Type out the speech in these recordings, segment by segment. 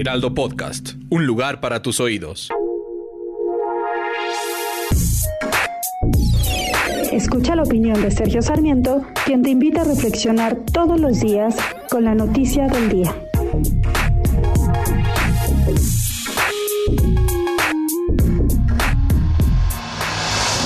Heraldo Podcast, un lugar para tus oídos. Escucha la opinión de Sergio Sarmiento, quien te invita a reflexionar todos los días con la noticia del día.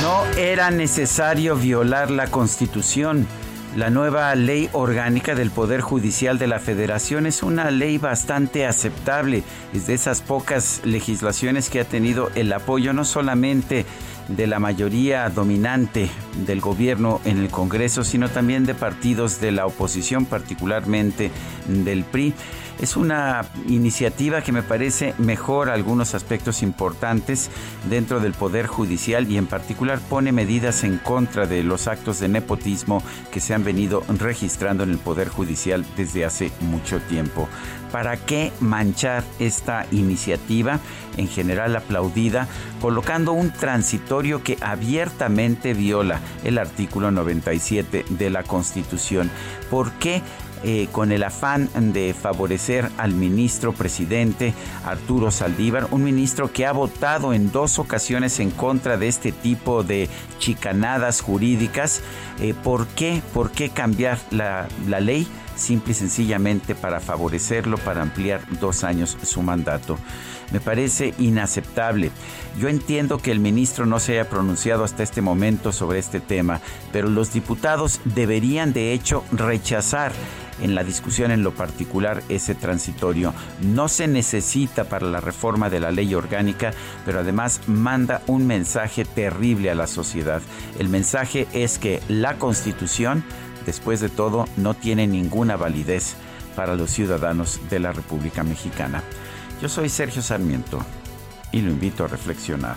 No era necesario violar la Constitución. La nueva ley orgánica del Poder Judicial de la Federación es una ley bastante aceptable. Es de esas pocas legislaciones que ha tenido el apoyo no solamente de la mayoría dominante del gobierno en el Congreso, sino también de partidos de la oposición, particularmente del PRI. Es una iniciativa que me parece mejor algunos aspectos importantes dentro del Poder Judicial y en particular pone medidas en contra de los actos de nepotismo que se han venido registrando en el Poder Judicial desde hace mucho tiempo. ¿Para qué manchar esta iniciativa, en general aplaudida, colocando un transitorio que abiertamente viola el artículo 97 de la Constitución? ¿Por qué eh, con el afán de favorecer al ministro presidente Arturo Saldívar, un ministro que ha votado en dos ocasiones en contra de este tipo de chicanadas jurídicas. Eh, ¿Por qué? ¿Por qué cambiar la, la ley? Simple y sencillamente para favorecerlo, para ampliar dos años su mandato. Me parece inaceptable. Yo entiendo que el ministro no se haya pronunciado hasta este momento sobre este tema, pero los diputados deberían de hecho rechazar en la discusión en lo particular ese transitorio. No se necesita para la reforma de la ley orgánica, pero además manda un mensaje terrible a la sociedad. El mensaje es que la constitución, después de todo, no tiene ninguna validez para los ciudadanos de la República Mexicana. Yo soy Sergio Sarmiento y lo invito a reflexionar.